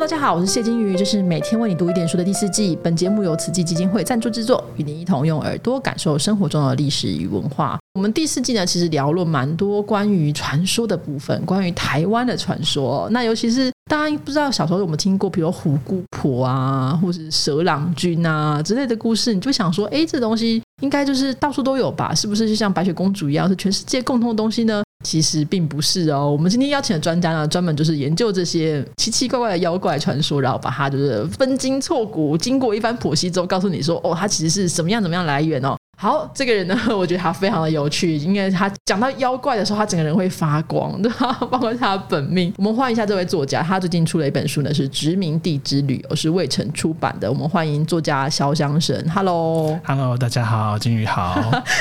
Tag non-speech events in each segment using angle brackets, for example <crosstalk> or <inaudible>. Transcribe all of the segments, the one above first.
大家好，我是谢金鱼，这是每天为你读一点书的第四季。本节目由慈济基金会赞助制作，与您一同用耳朵感受生活中的历史与文化。我们第四季呢，其实聊了蛮多关于传说的部分，关于台湾的传说。那尤其是大家不知道小时候有没有听过，比如虎姑婆啊，或是蛇郎君啊之类的故事，你就想说，哎，这东西应该就是到处都有吧？是不是就像白雪公主一样，是全世界共通的东西呢？其实并不是哦。我们今天邀请的专家呢，专门就是研究这些奇奇怪怪的妖怪传说，然后把它就是分筋错骨，经过一番剖析之后，告诉你说，哦，它其实是什么样怎么样来源哦。好，这个人呢，我觉得他非常的有趣，因为他讲到妖怪的时候，他整个人会发光，对吧？包括他的本命。我们欢迎一下这位作家，他最近出了一本书呢，是《殖民地之旅》，是未城出版的。我们欢迎作家潇湘神，Hello，Hello，大家好，金鱼好，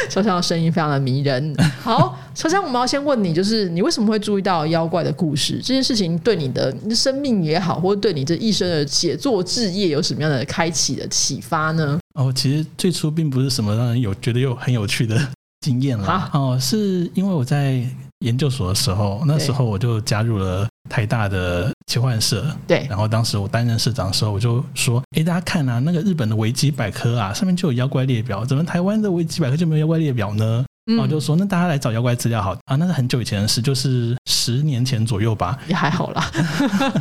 潇湘的声音非常的迷人。好，潇湘，我们要先问你，就是你为什么会注意到妖怪的故事？这件事情对你的生命也好，或者对你这一生的写作志业有什么样的开启的启发呢？哦，其实最初并不是什么让人有觉得有很有趣的 <laughs> 经验啦。哦，是因为我在研究所的时候，那时候我就加入了台大的奇幻社。对，然后当时我担任社长的时候，我就说：“哎，大家看啊，那个日本的维基百科啊，上面就有妖怪列表，怎么台湾的维基百科就没有妖怪列表呢？”然后就说：“那大家来找妖怪资料好啊，那是很久以前的事，就是十年前左右吧。也还好啦，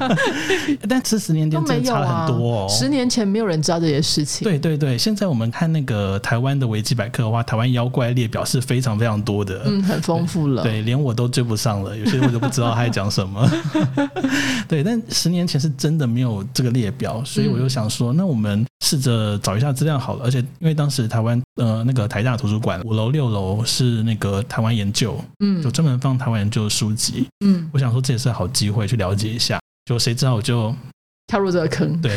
<laughs> 但是十年前真的差很多哦。十年前没有人知道这些事情。对对对，现在我们看那个台湾的维基百科的话，台湾妖怪列表是非常非常多的，嗯，很丰富了。对，连我都追不上了，有些我都不知道他在讲什么。<laughs> 对，但十年前是真的没有这个列表，所以我就想说，那我们试着找一下资料好了。而且因为当时台湾呃那个台大图书馆五楼六楼。是那个台湾研究，嗯，就专门放台湾研究的书籍，嗯，我想说这也是好机会去了解一下，就谁知道我就跳入这个坑，对，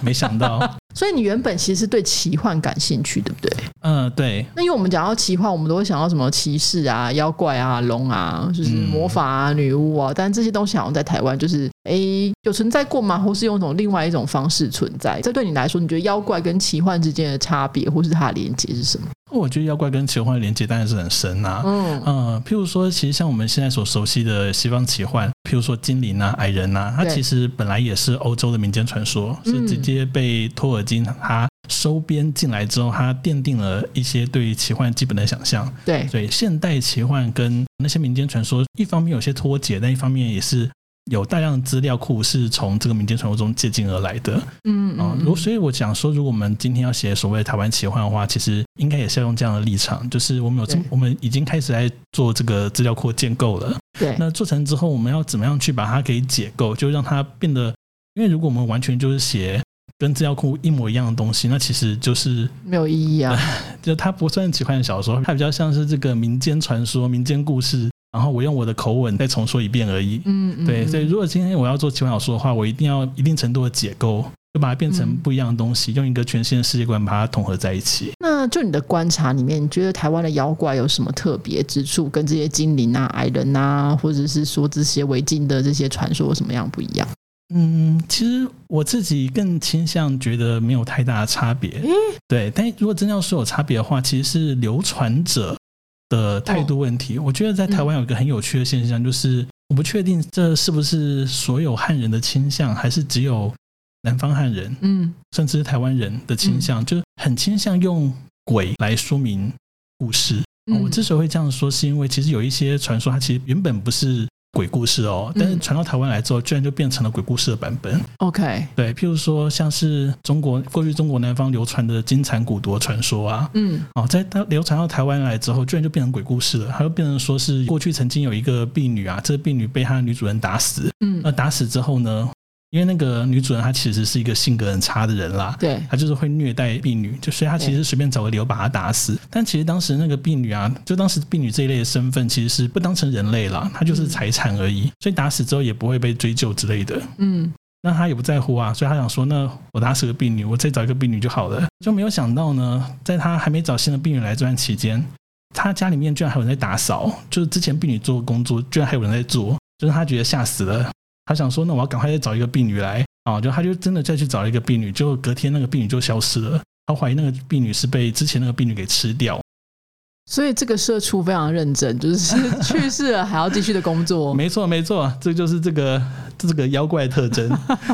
没想到，<laughs> 所以你原本其实是对奇幻感兴趣，对不对？嗯，对。那因为我们讲到奇幻，我们都会想到什么骑士啊、妖怪啊、龙啊，就是魔法啊、女巫啊，但这些东西好像在台湾就是哎有存在过吗？或是用一种另外一种方式存在？这对你来说，你觉得妖怪跟奇幻之间的差别，或是它的连接是什么？我觉得妖怪跟奇幻的连接当然是很深呐。嗯嗯，譬如说，其实像我们现在所熟悉的西方奇幻，譬如说精灵啊、矮人呐，它其实本来也是欧洲的民间传说，是直接被托尔金他收编进来之后，他奠定了一些对奇幻基本的想象。对，所以现代奇幻跟那些民间传说，一方面有些脱节，但一方面也是。有大量资料库是从这个民间传说中借鉴而来的，嗯啊，如所以我想说，如果我们今天要写所谓的台湾奇幻的话，其实应该也是要用这样的立场，就是我们有这，我们已经开始在做这个资料库建构了。对，那做成之后，我们要怎么样去把它给解构，就让它变得，因为如果我们完全就是写跟资料库一模一样的东西，那其实就是没有意义啊。<laughs> 就它不算奇幻小说，它比较像是这个民间传说、民间故事。然后我用我的口吻再重说一遍而已。嗯，对，所以如果今天我要做奇幻小说的话，我一定要一定程度的解构，就把它变成不一样的东西，用一个全新的世界观把它统合在一起。那就你的观察里面，你觉得台湾的妖怪有什么特别之处？跟这些精灵啊、矮人啊，或者是说这些违禁的这些传说，有什么样不一样？嗯，其实我自己更倾向觉得没有太大的差别。嗯，对，但如果真要说有差别的话，其实是流传者。的态度问题，我觉得在台湾有一个很有趣的现象，就是我不确定这是不是所有汉人的倾向，还是只有南方汉人，嗯，甚至是台湾人的倾向，就很倾向用鬼来说明故事。我之所以会这样说，是因为其实有一些传说，它其实原本不是。鬼故事哦，但是传到台湾来之后，居然就变成了鬼故事的版本。OK，对，譬如说像是中国过去中国南方流传的金蝉蛊毒传说啊，嗯，哦，在它流传到台湾来之后，居然就变成鬼故事了。它就变成说是过去曾经有一个婢女啊，这个婢女被她的女主人打死，嗯，那打死之后呢？因为那个女主人她其实是一个性格很差的人啦，对，她就是会虐待婢女，就所以她其实随便找个理由把她打死。但其实当时那个婢女啊，就当时婢女这一类的身份其实是不当成人类啦，她就是财产而已，所以打死之后也不会被追究之类的。嗯，那她也不在乎啊，所以她想说，那我打死个婢女，我再找一个婢女就好了。就没有想到呢，在她还没找新的婢女来这段期间，她家里面居然还有人在打扫，就是之前婢女做的工作，居然还有人在做，就是她觉得吓死了。他想说，那我要赶快再找一个婢女来啊！就他就真的再去找一个婢女，就隔天那个婢女就消失了。他怀疑那个婢女是被之前那个婢女给吃掉。所以这个社畜非常认真，就是去世了还要继续的工作。<laughs> 没错，没错，这就是这个这个妖怪特征，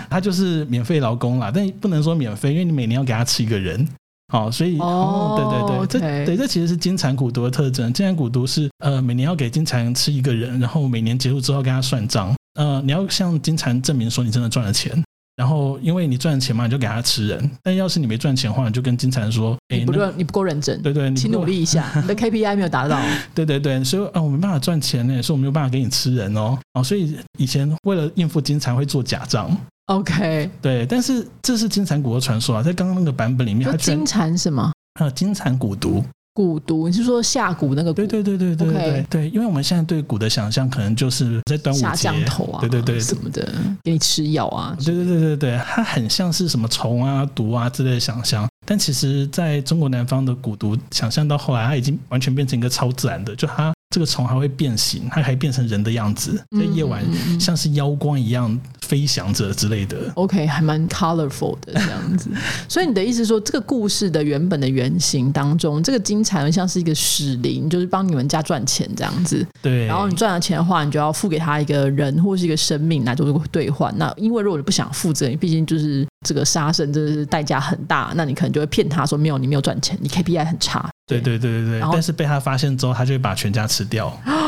他就是免费劳工啦，但不能说免费，因为你每年要给他吃一个人。好，所以哦，对对对，这对这其实是金蝉蛊毒的特征。金蝉蛊毒是呃，每年要给金蝉吃一个人，然后每年结束之后跟他算账。呃，你要向金蝉证明说你真的赚了钱，然后因为你赚了钱嘛，你就给他吃人。但要是你没赚钱的话，你就跟金蝉说，哎，不对，你不够认真，对对，你请努力一下，<laughs> 你的 KPI 没有达到。<laughs> 对对对，所以啊，我没办法赚钱呢，所以我没有办法给你吃人哦。哦，所以以前为了应付金蝉会做假账。OK，对，但是这是金蝉蛊的传说啊，在刚刚那个版本里面，它金蝉什么？呃，金蝉蛊毒，蛊毒，你是说下蛊那个？对对对对对对对，因为我们现在对蛊的想象，可能就是在端午节，降头啊，对对对什么的，给你吃药啊，对对对对对，它很像是什么虫啊、毒啊之类的想象，但其实在中国南方的蛊毒想象到后来，它已经完全变成一个超自然的，就它。这个虫还会变形，它还变成人的样子，在夜晚像是妖光一样飞翔者之类的。OK，还蛮 colorful 的这样子。<laughs> 所以你的意思说，这个故事的原本的原型当中，这个金蝉像是一个使灵，就是帮你们家赚钱这样子。对。然后你赚了钱的话，你就要付给他一个人或是一个生命来做兑换。那因为如果你不想负责，毕竟就是这个杀生，真的是代价很大，那你可能就会骗他说没有，你没有赚钱，你 KPI 很差。对对对对对，但是被他发现之后，他就会把全家吃掉。<laughs>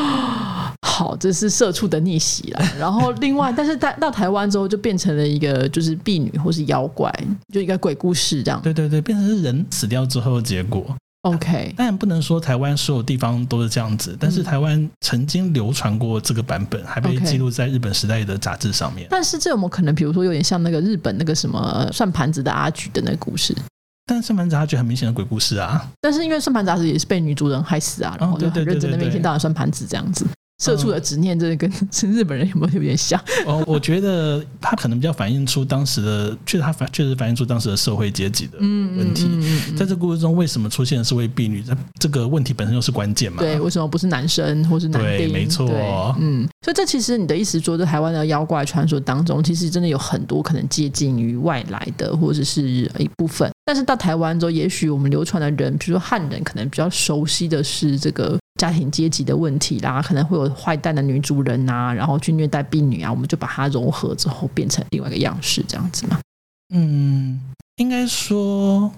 好，这是社畜的逆袭了。<laughs> 然后另外，但是到到台湾之后，就变成了一个就是婢女或是妖怪，就一个鬼故事这样。对对对，变成是人死掉之后的结果。OK，但不能说台湾所有地方都是这样子，但是台湾曾经流传过这个版本，还被记录在日本时代的杂志上面。但是这有没有可能，比如说有点像那个日本那个什么算盘子的阿菊的那个故事？但是算盘子阿菊很明显的鬼故事啊，但是因为算盘子也是被女主人害死啊，然后就很认真的每天到晚算盘子这样子。社畜的执念，真的 <laughs> 跟日本人有没有有点像？哦，我觉得他可能比较反映出当时的，确实他反确实反映出当时的社会阶级的问题。在这故事中，为什么出现的是位婢女？这这个问题本身就是关键嘛？对，为什么不是男生或是男对？没错，嗯，所以这其实你的意思说，在台湾的妖怪传说当中，其实真的有很多可能接近于外来的，或者是一部分。但是到台湾之后，也许我们流传的人，比如说汉人，可能比较熟悉的是这个。家庭阶级的问题啦，可能会有坏蛋的女主人啊，然后去虐待婢女啊，我们就把它融合之后变成另外一个样式，这样子嘛。嗯，应该说，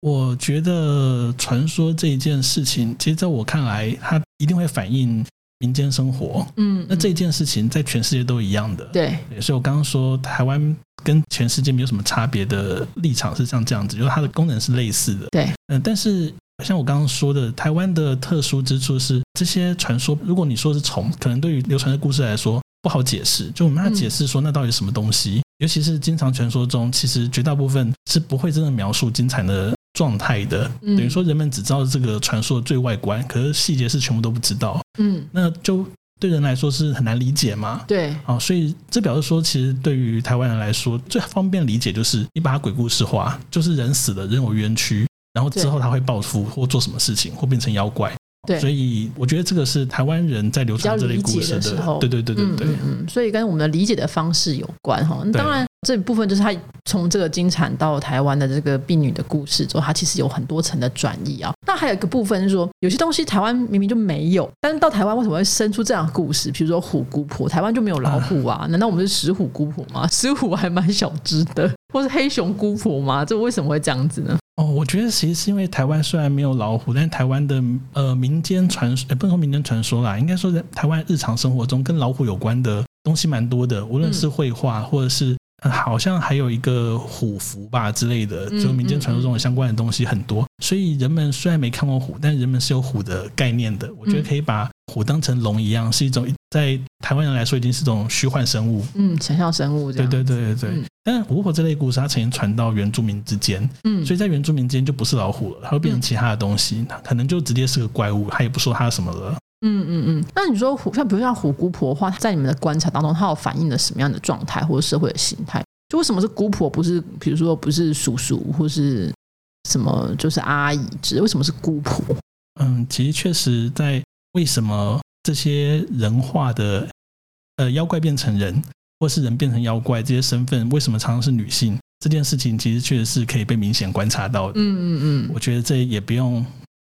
我觉得传说这一件事情，其实在我看来，它一定会反映民间生活。嗯，那这件事情在全世界都一样的。对，所以我刚刚说台湾跟全世界没有什么差别的立场是像这样子，就是它的功能是类似的。对，嗯，但是。像我刚刚说的，台湾的特殊之处是这些传说。如果你说是虫，可能对于流传的故事来说不好解释，就我们要解释说那到底什么东西。尤其是经常传说中，其实绝大部分是不会真的描述金蝉的状态的。等于说人们只知道这个传说的最外观，可是细节是全部都不知道。嗯，那就对人来说是很难理解嘛。对，啊，所以这表示说，其实对于台湾人来说，最方便理解就是你把它鬼故事化，就是人死了，人有冤屈。然后之后他会报复或做什么事情，或变成妖怪。对，所以我觉得这个是台湾人在流传这类故事的时候，对对对对对，嗯，所以跟我们的理解的方式有关哈。当然，这部分就是他从这个金蝉到台湾的这个婢女的故事之后，它其实有很多层的转移啊。那还有一个部分是说，有些东西台湾明明就没有，但是到台湾为什么会生出这样的故事？比如说虎姑婆，台湾就没有老虎啊？<laughs> 难道我们是石虎姑婆吗？石虎还蛮小只的，或是黑熊姑婆吗？这为什么会这样子呢？哦，我觉得其实是因为台湾虽然没有老虎，但是台湾的呃民间传说，不能说民间传说啦，应该说在台湾日常生活中跟老虎有关的东西蛮多的，无论是绘画或者是好像还有一个虎符吧之类的，就民间传说中的相关的东西很多，所以人们虽然没看过虎，但人们是有虎的概念的。我觉得可以把虎当成龙一样，是一种在台湾人来说已经是种虚幻生物，嗯，想象生物。对对对对对。但虎婆这类故事，它曾经传到原住民之间，嗯，所以在原住民之间就不是老虎了，它会变成其他的东西，它可能就直接是个怪物，它也不说它什么了。嗯嗯嗯。那你说虎，像比如像虎姑婆的话，在你们的观察当中，它有反映了什么样的状态或者社会的形态？就为什么是姑婆，不是比如说不是叔叔或是什么，就是阿姨之？为什么是姑婆？嗯，其实确实在为什么这些人化的呃妖怪变成人？或是人变成妖怪，这些身份为什么常常是女性？这件事情其实确实是可以被明显观察到的。嗯嗯嗯，我觉得这也不用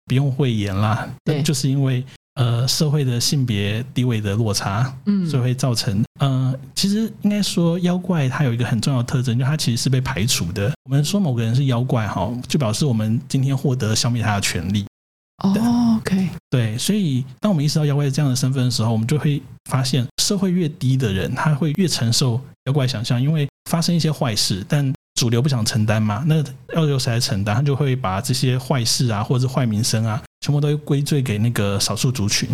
不用讳言啦，对就是因为呃社会的性别地位的落差，嗯所以会造成呃，其实应该说妖怪它有一个很重要的特征，就它其实是被排除的。我们说某个人是妖怪哈，就表示我们今天获得消灭他的权利。哦，OK，对，所以当我们意识到妖怪是这样的身份的时候，我们就会发现，社会越低的人，他会越承受妖怪想象，因为发生一些坏事，但主流不想承担嘛，那要由谁来承担？他就会把这些坏事啊，或者是坏名声啊，全部都归罪给那个少数族群。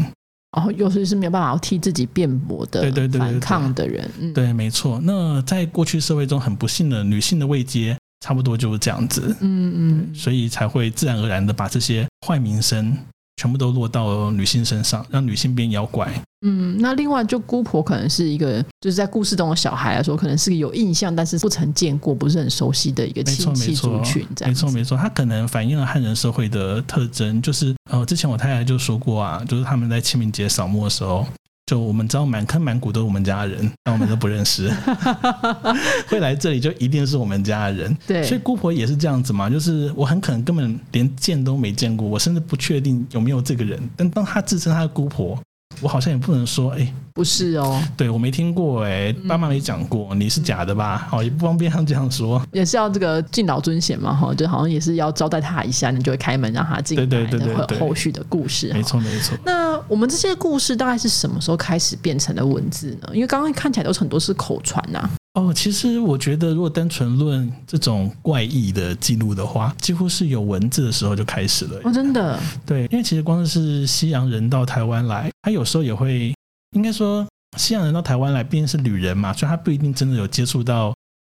然后又是是没有办法替自己辩驳的，对对对对对反抗的人，嗯，对，没错。那在过去社会中，很不幸的女性的位阶，差不多就是这样子，嗯嗯，所以才会自然而然的把这些坏名声全部都落到女性身上，让女性变妖怪。嗯，那另外就姑婆可能是一个，就是在故事中的小孩来说，可能是个有印象，但是不曾见过、不是很熟悉的一个亲戚没错族群，这样子没错没错，它可能反映了汉人社会的特征，就是呃，之前我太太就说过啊，就是他们在清明节扫墓的时候。就我们知道满坑满谷都是我们家的人，<laughs> 但我们都不认识，<laughs> 会来这里就一定是我们家的人。对，所以姑婆也是这样子嘛，就是我很可能根本连见都没见过，我甚至不确定有没有这个人。但当他自称他的姑婆，我好像也不能说，哎、不是哦，对我没听过、哎，爸妈没讲过，你是假的吧？哦，也不方便像这样说。也是要这个敬老尊贤嘛，哈，就好像也是要招待他一下，你就会开门让他进来，对对对对会有后续的故事，没哈。错没错。那我们这些故事大概是什么时候开始变成了文字呢？因为刚刚看起来都是很多是口传呐、哦，其实我觉得，如果单纯论这种怪异的记录的话，几乎是有文字的时候就开始了。哦，真的，对，因为其实光是西洋人到台湾来，他有时候也会，应该说西洋人到台湾来，毕竟是旅人嘛，所以他不一定真的有接触到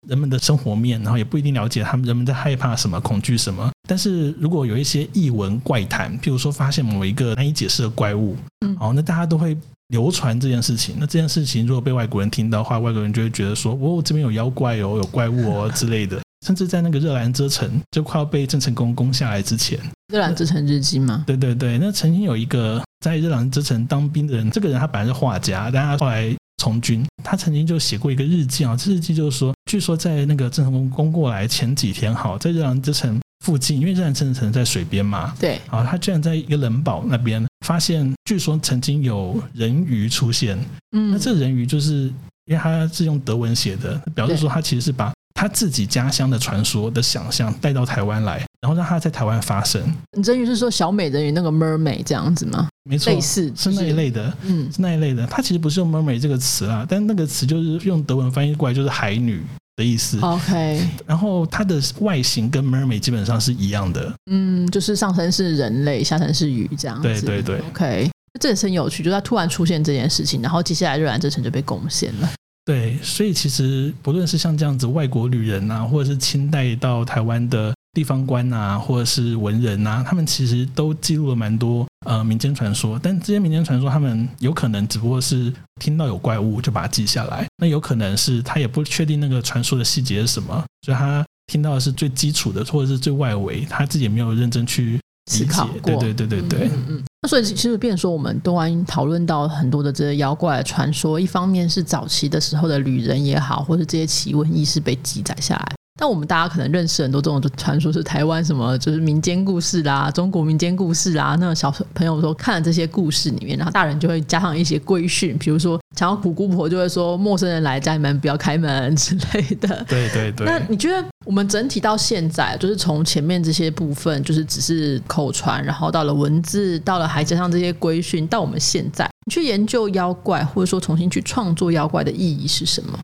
人们的生活面，然后也不一定了解他们人们在害怕什么、恐惧什么。但是如果有一些异闻怪谈，譬如说发现某一个难以解释的怪物，嗯哦，那大家都会流传这件事情。那这件事情如果被外国人听到的话，外国人就会觉得说，哦，这边有妖怪哦，有怪物哦之类的。<laughs> 甚至在那个热兰遮城就快要被郑成功攻下来之前，《热兰遮城日记》吗？对对对，那曾经有一个在热兰遮城当兵的人，这个人他本来是画家，但他后来从军，他曾经就写过一个日记啊，这日记就是说，据说在那个郑成功攻过来前几天，好，在热兰之城附近，因为热兰之城在水边嘛，对，啊，他居然在一个冷堡那边发现，据说曾经有人鱼出现，嗯，那这人鱼就是因为他是用德文写的，表示说他其实是把他自己家乡的传说的想象带到台湾来，然后让他在台湾发生。人鱼是说小美人鱼那个 mermaid 这样子吗？没错类，似是那一，类的，嗯，是那一类的。它其实不是用 mermaid 这个词啦，但那个词就是用德文翻译过来就是海女的意思。OK，然后它的外形跟 mermaid 基本上是一样的。嗯，就是上身是人类，下身是鱼这样子。对对对，OK，这也是很有趣，就是它突然出现这件事情，然后接下来热兰遮城就被攻陷了。对，所以其实不论是像这样子外国旅人啊，或者是清代到台湾的地方官啊，或者是文人啊，他们其实都记录了蛮多呃民间传说。但这些民间传说，他们有可能只不过是听到有怪物就把它记下来，那有可能是他也不确定那个传说的细节是什么，所以他听到的是最基础的，或者是最外围，他自己也没有认真去思考。过，对对对对对。嗯嗯嗯那所以其实变成说，我们东安讨论到很多的这些妖怪的传说，一方面是早期的时候的旅人也好，或者这些奇闻异事被记载下来。但我们大家可能认识很多这种传说，是台湾什么就是民间故事啦，中国民间故事啦。那小朋友说看了这些故事里面，然后大人就会加上一些规训，比如说想要苦姑婆就会说陌生人来家里面不要开门之类的。对对对，那你觉得我们整体到现在，就是从前面这些部分，就是只是口传，然后到了文字，到了还加上这些规训，到我们现在，你去研究妖怪，或者说重新去创作妖怪的意义是什么？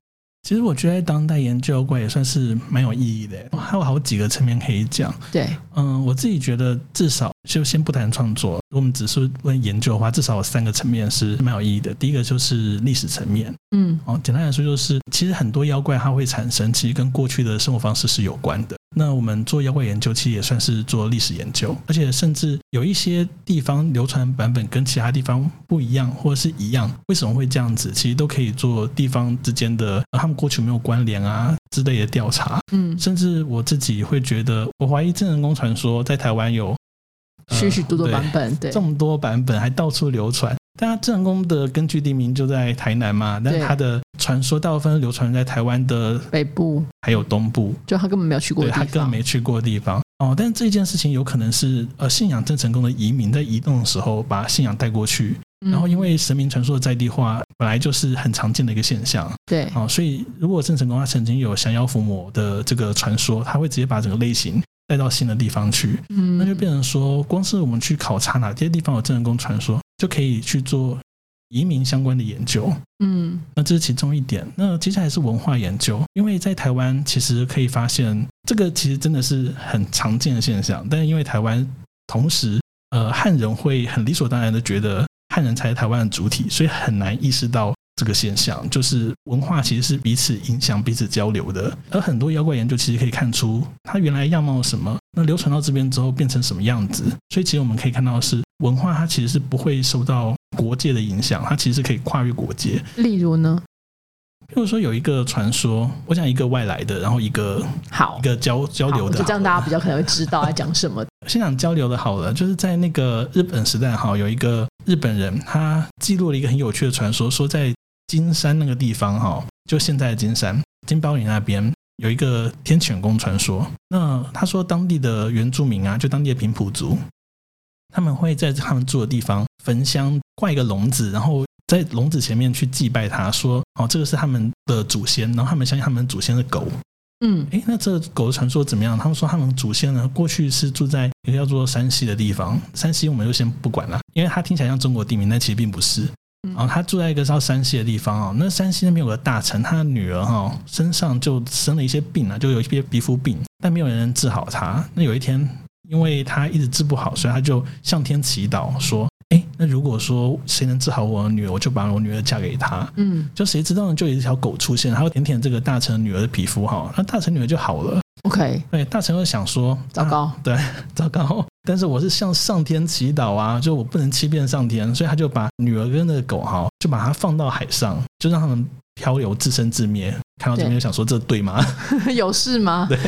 其实我觉得当代研究妖怪也算是蛮有意义的，还有好几个层面可以讲。对，嗯，我自己觉得至少就先不谈创作，我们只是问研究的话，至少有三个层面是蛮有意义的。第一个就是历史层面，嗯哦，简单来说就是，其实很多妖怪它会产生，其实跟过去的生活方式是有关的。那我们做妖怪研究，其实也算是做历史研究，而且甚至有一些地方流传版本跟其他地方不一样，或者是一样，为什么会这样子？其实都可以做地方之间的，呃他们过去有没有关联啊之类的调查。嗯，甚至我自己会觉得，我怀疑真人公传说在台湾有呃许许多多版本，对这，么多版本还到处流传。大家郑成功的根据地名就在台南嘛，但对。他的传说大部分流传在台湾的北部。还有东部，就他根本没有去过他的地方，他根本没去过的地方。哦，但这件事情有可能是呃信仰郑成功的移民在移动的时候把信仰带过去，嗯。然后因为神明传说的在地化本来就是很常见的一个现象。对。哦，所以如果郑成功他曾经有降妖伏魔的这个传说，他会直接把整个类型带到新的地方去，嗯。那就变成说，光是我们去考察哪些地方有郑成功传说，就可以去做移民相关的研究。嗯那这是其中一点。那接下来是文化研究，因为在台湾其实可以发现，这个其实真的是很常见的现象。但是因为台湾同时，呃，汉人会很理所当然的觉得汉人才是台湾的主体，所以很难意识到这个现象，就是文化其实是彼此影响、彼此交流的。而很多妖怪研究其实可以看出它原来样貌什么，那流传到这边之后变成什么样子。所以其实我们可以看到的是，文化它其实是不会受到国界的影响，它其实是可以跨越国界。例如呢，譬如说有一个传说，我讲一个外来的，然后一个好一个交交流的，这样，大家比较可能会知道在讲什么。<laughs> 先讲交流的好了，就是在那个日本时代哈，有一个日本人，他记录了一个很有趣的传说，说在金山那个地方哈，就现在的金山金包银那边有一个天犬宫传说。那他说当地的原住民啊，就当地的平埔族，他们会在他们住的地方焚香挂一个笼子，然后在笼子前面去祭拜他，说哦这个是他们的祖先，然后他们相信他们祖先是狗。嗯诶，那这狗的传说怎么样？他们说他们祖先呢，过去是住在一个叫做山西的地方。山西我们就先不管了，因为它听起来像中国地名，但其实并不是。嗯然后他住在一个叫山西的地方哦，那山西那边有个大臣，他的女儿哈、身上就生了一些病啊，就有一些皮肤病，但没有人能治好他。那有一天，因为他一直治不好，所以他就向天祈祷说：“哎，那如果说谁能治好我的女儿，我就把我女儿嫁给他。”嗯就谁知道呢？就有一条狗出现，然后舔舔这个大臣女儿的皮肤哈，那大臣女儿就好了。，OK，对，大臣又想说，糟糕啊对，糟糕。但是我是向上天祈祷啊，就我不能欺骗上天，所以他就把女儿跟那个狗哈，就把它放到海上，就让他们漂流，自生自灭。看到这边就想说，这对吗？<laughs> 有事吗？<laughs> 对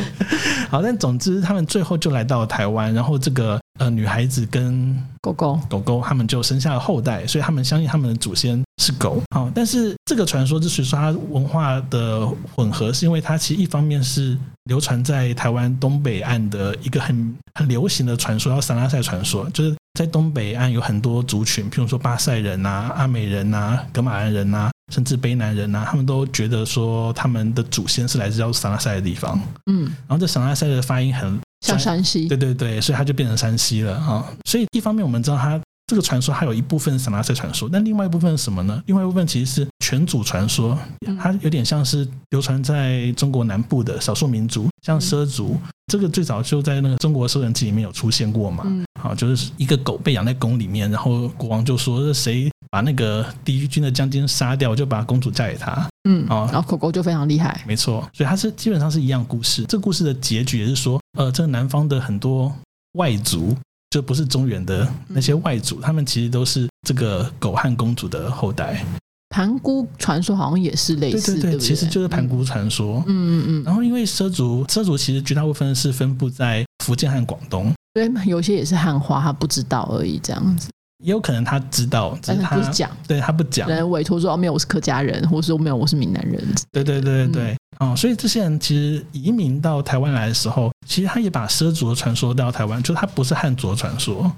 好，但总之他们最后就来到了台湾，然后这个呃女孩子跟狗狗，狗狗，他们就生下了后代，所以他们相信他们的祖先是狗。好，但是这个传说之所以说它文化的混合，是因为它其实一方面是流传在台湾东北岸的一个很很流行的传说，叫三拉塞传说，就是在东北岸有很多族群，譬如说巴塞人啊、阿美人啊、格马兰人啊，甚至卑南人啊，他们都觉得说他们的祖先是来自叫撒拉塞的地方。嗯，然后这撒拉塞的发音很像山西，对对对，所以它就变成山西了啊。所以一方面我们知道它这个传说还有一部分是撒拉塞传说，但另外一部分是什么呢？另外一部分其实是全祖传说，嗯它有点像是流传在中国南部的少数民族，像畲族。这个最早就在那个中国《收人记》里面有出现过嘛？嗯好，就是一个狗被养在宫里面，然后国王就说：“这谁把那个敌军的将军杀掉，就把公主嫁给他。”嗯，啊然后狗狗就非常厉害，没错，所以它是基本上是一样故事。这故事的结局也是说，呃，这个南方的很多外族，就不是中原的那些外族，他们其实都是这个狗汉公主的后代。盘古传说好像也是类似，对对对，不其实就是盘古传说。嗯嗯嗯，然后因为畲族，畲族其实绝大部分是分布在福建和广东，对，有些也是汉化，他不知道而已，这样子，也有可能他知道，只但是他是不是讲，对他不讲。人委托说哦没有，我是客家人，或者说没有，我是闽南人，对对对对。对，嗯。哦，所以这些人其实移民到台湾来的时候，其实他也把畲族的传说带到台湾，就是他不是汉族的传说。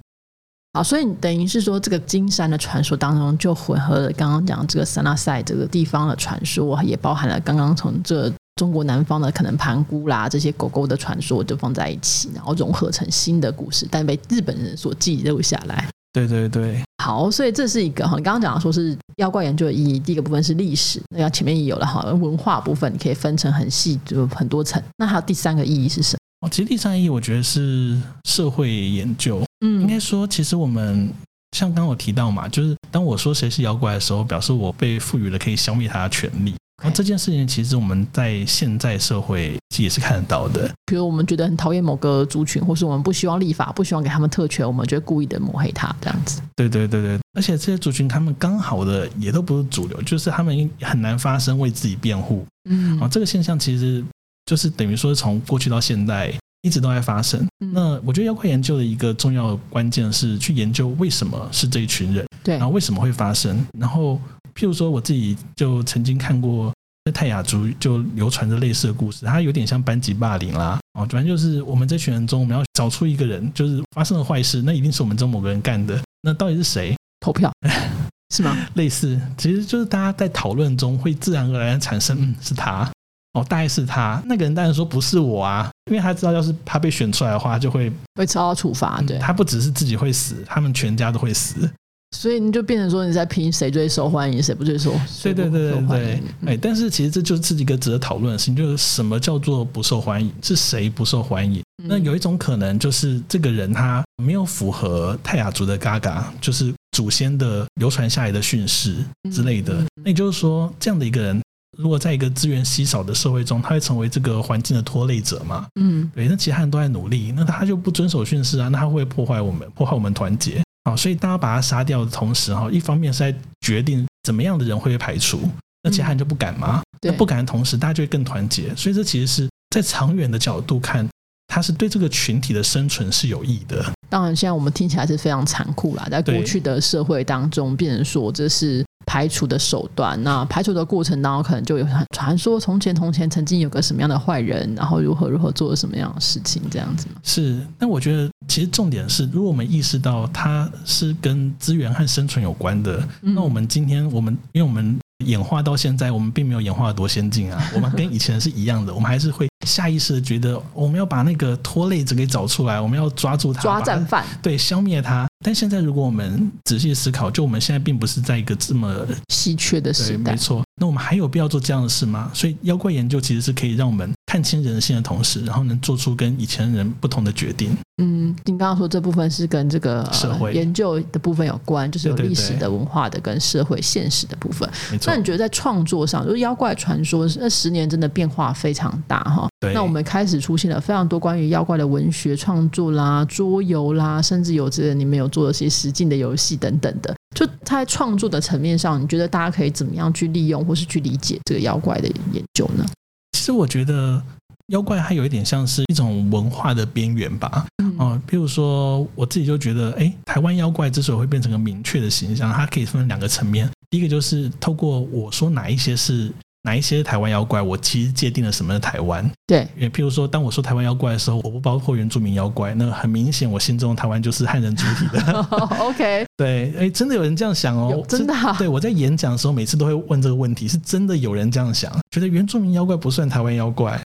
好，所以等于是说，这个金山的传说当中就混合了刚刚讲这个三拉塞这个地方的传说，也包含了刚刚从这中国南方的可能盘古啦这些狗狗的传说，就放在一起，然后融合成新的故事，但被日本人所记录下来。对对对，好，所以这是一个哈，你刚刚讲的说是妖怪研究的意义，第一个部分是历史，那要前面也有了哈，文化部分你可以分成很细，就很多层。那还有第三个意义是什么？哦，其实第三意义我觉得是社会研究，嗯应该说，其实我们像刚刚我提到嘛，就是当我说谁是妖怪的时候，表示我被赋予了可以消灭他的权利。那这件事情其实我们在现在社会也是看得到的。比如我们觉得很讨厌某个族群，或是我们不希望立法，不希望给他们特权，我们就会故意的抹黑他这样子。对对对对，而且这些族群他们刚好的也都不是主流，就是他们很难发声为自己辩护。嗯啊，这个现象其实就是等于说从过去到现在一直都在发生。嗯那我觉得妖怪研究的一个重要关键是去研究为什么是这一群人，对然后为什么会发生。然后譬如说我自己就曾经看过在泰雅族就流传着类似的故事，它有点像班级霸凌啦。哦，反正就是我们这群人中，我们要找出一个人，就是发生了坏事，那一定是我们中某个人干的。那到底是谁？投票 <laughs> 是吗？类似，其实就是大家在讨论中会自然而然地产生，嗯，是他，哦，大概是他。那个人当然说不是我啊，因为他知道，要是他被选出来的话，就会，会遭到处罚，对，他不只是自己会死，他们全家都会死。所以你就变成说你在拼谁最受欢迎，谁不最受对对对对对哎，但是其实这就是一个值得讨论的事情，就是什么叫做不受欢迎，是谁不受欢迎？嗯那有一种可能就是这个人他没有符合泰雅族的嘎嘎，就是祖先的流传下来的训示之类的。那也就是说，这样的一个人，如果在一个资源稀少的社会中，他会成为这个环境的拖累者嘛？嗯对，那其他人都在努力，那他就不遵守训示啊，那他会破坏我们，破坏我们团结。好，所以大家把他杀掉的同时，哈，一方面是在决定怎么样的人会被排除，那其他人就不敢嘛？对那不敢的同时，大家就会更团结。所以这其实是在长远的角度看，它是对这个群体的生存是有益的。当然，现在我们听起来是非常残酷啦，在过去的社会当中，变成说这是排除的手段。那排除的过程当中，可能就有传说，从前从前曾经有个什么样的坏人，然后如何如何做了什么样的事情，这样子吗。是，那我觉得其实重点是，如果我们意识到它是跟资源和生存有关的，嗯那我们今天我们因为我们演化到现在，我们并没有演化得多先进啊，我们跟以前是一样的，我们还是会下意识的觉得我们要把那个拖累者给找出来，我们要抓住他，抓战犯，对，消灭他。但现在如果我们仔细思考，就我们现在并不是在一个这么稀缺的时，代没。错。那我们还有必要做这样的事吗？所以妖怪研究其实是可以让我们看清人性的同时，然后能做出跟以前人不同的决定。嗯，你刚刚说这部分是跟这个、呃社会研究的部分有关，就是有历史的、文化的跟社会现实的部分。那你，觉得在创作上，就是妖怪传说那十年真的变化非常大哈？对。那我们开始出现了非常多关于妖怪的文学创作啦、桌游啦，甚至有这个你们有做的一些实境的游戏等等的。就它在创作的层面上，你觉得大家可以怎么样去利用或是去理解这个妖怪的研究呢？其实我觉得妖怪它有一点像是一种文化的边缘吧。嗯哦，譬如说我自己就觉得，哎，台湾妖怪之所以会变成个明确的形象，它可以分两个层面。第一个就是透过我说哪一些是哪一些是台湾妖怪，我其实界定了什么是台湾。对，也譬如说，当我说台湾妖怪的时候，我不包括原住民妖怪，那很明显，我心中的台湾就是汉人主体的。<laughs> OK，对，哎，真的有人这样想哦，真的啊对，我在演讲的时候，每次都会问这个问题，是真的有人这样想，觉得原住民妖怪不算台湾妖怪。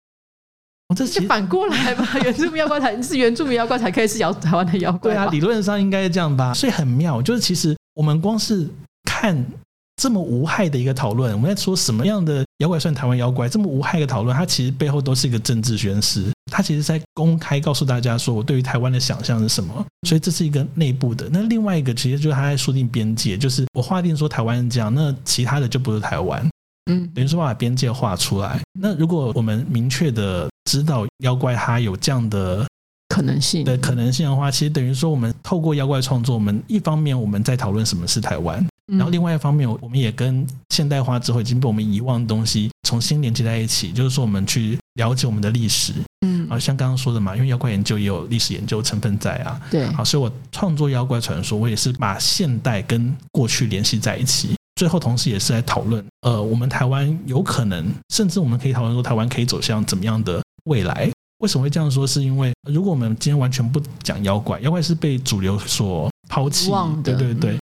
哦，这其实就反过来吧，<laughs> 原住民妖怪才是原住民妖怪才可以是妖台湾的妖怪吧。对啊，理论上应该是这样吧，所以很妙。就是其实我们光是看这么无害的一个讨论，我们在说什么样的妖怪算台湾妖怪，这么无害的讨论，它其实背后都是一个政治宣示，它其实在公开告诉大家说我对于台湾的想象是什么，所以这是一个内部的。那另外一个其实就是他在设定边界，就是我划定说台湾是这样，那其他的就不是台湾。嗯，等于说把边界画出来。那如果我们明确的知道妖怪它有这样的可能性的可能性的话，其实等于说我们透过妖怪创作，我们一方面我们在讨论什么是台湾，嗯然后另外一方面我们也跟现代化之后已经被我们遗忘的东西重新连接在一起，就是说我们去了解我们的历史。嗯啊，像刚刚说的嘛，因为妖怪研究也有历史研究成分在啊。对好，所以我创作妖怪传说，我也是把现代跟过去联系在一起。最后，同时也是在讨论，呃，我们台湾有可能，甚至我们可以讨论说，台湾可以走向怎么样的未来？为什么会这样说？是因为如果我们今天完全不讲妖怪，妖怪是被主流所抛弃对对对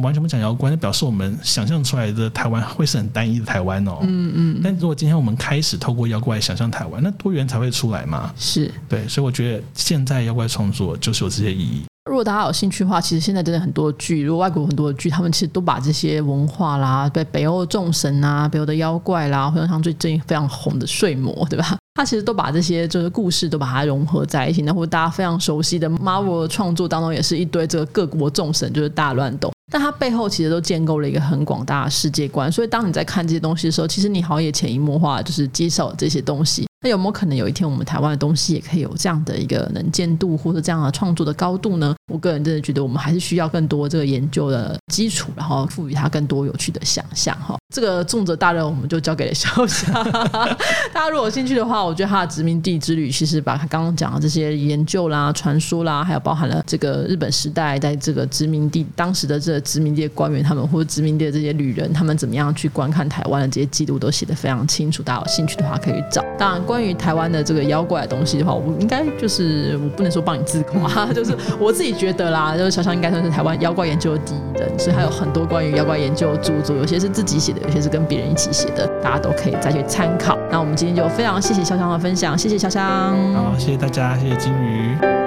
们完全不讲妖怪，那表示我们想象出来的台湾会是很单一的台湾哦。嗯嗯，但如果今天我们开始透过妖怪想象台湾，那多元才会出来嘛。是。对，所以我觉得现在妖怪创作就是有这些意义。如果大家有兴趣的话，其实现在真的很多剧，如果外国很多的剧，他们其实都把这些文化啦，对北欧的众神啊，北欧的妖怪啦，或者像最近非常红的睡魔，对吧？<laughs> 他其实都把这些就是故事都把它融合在一起，那或者大家非常熟悉的 Marvel 的创作当中，也是一堆这个各国众神就是大乱斗，但它背后其实都建构了一个很广大的世界观。所以当你在看这些东西的时候，其实你好像也潜移默化就是接受这些东西。那有没有可能有一天我们台湾的东西也可以有这样的一个能见度，或者这样的创作的高度呢？我个人真的觉得我们还是需要更多这个研究的基础，然后赋予它更多有趣的想象哈。这个重责大任我们就交给了小夏，<laughs> 大家如果有兴趣的话，我觉得他的殖民地之旅其实把他刚刚讲的这些研究啦、传说啦，还有包含了这个日本时代在这个殖民地当时的这个殖民地的官员他们或者殖民地的这些旅人，他们怎么样去观看台湾的这些记录都写得非常清楚，大家有兴趣的话可以找。当然，关于台湾的这个妖怪的东西的话，我应该就是我不能说帮你自夸，<laughs> 就是我自己觉得啦，就是小香应该算是台湾妖怪研究第一人，所以还有很多关于妖怪研究著作，有些是自己写的。有些是跟别人一起写的，大家都可以再去参考。那我们今天就非常谢谢潇湘的分享，谢谢潇湘，好，谢谢大家，谢谢金鱼。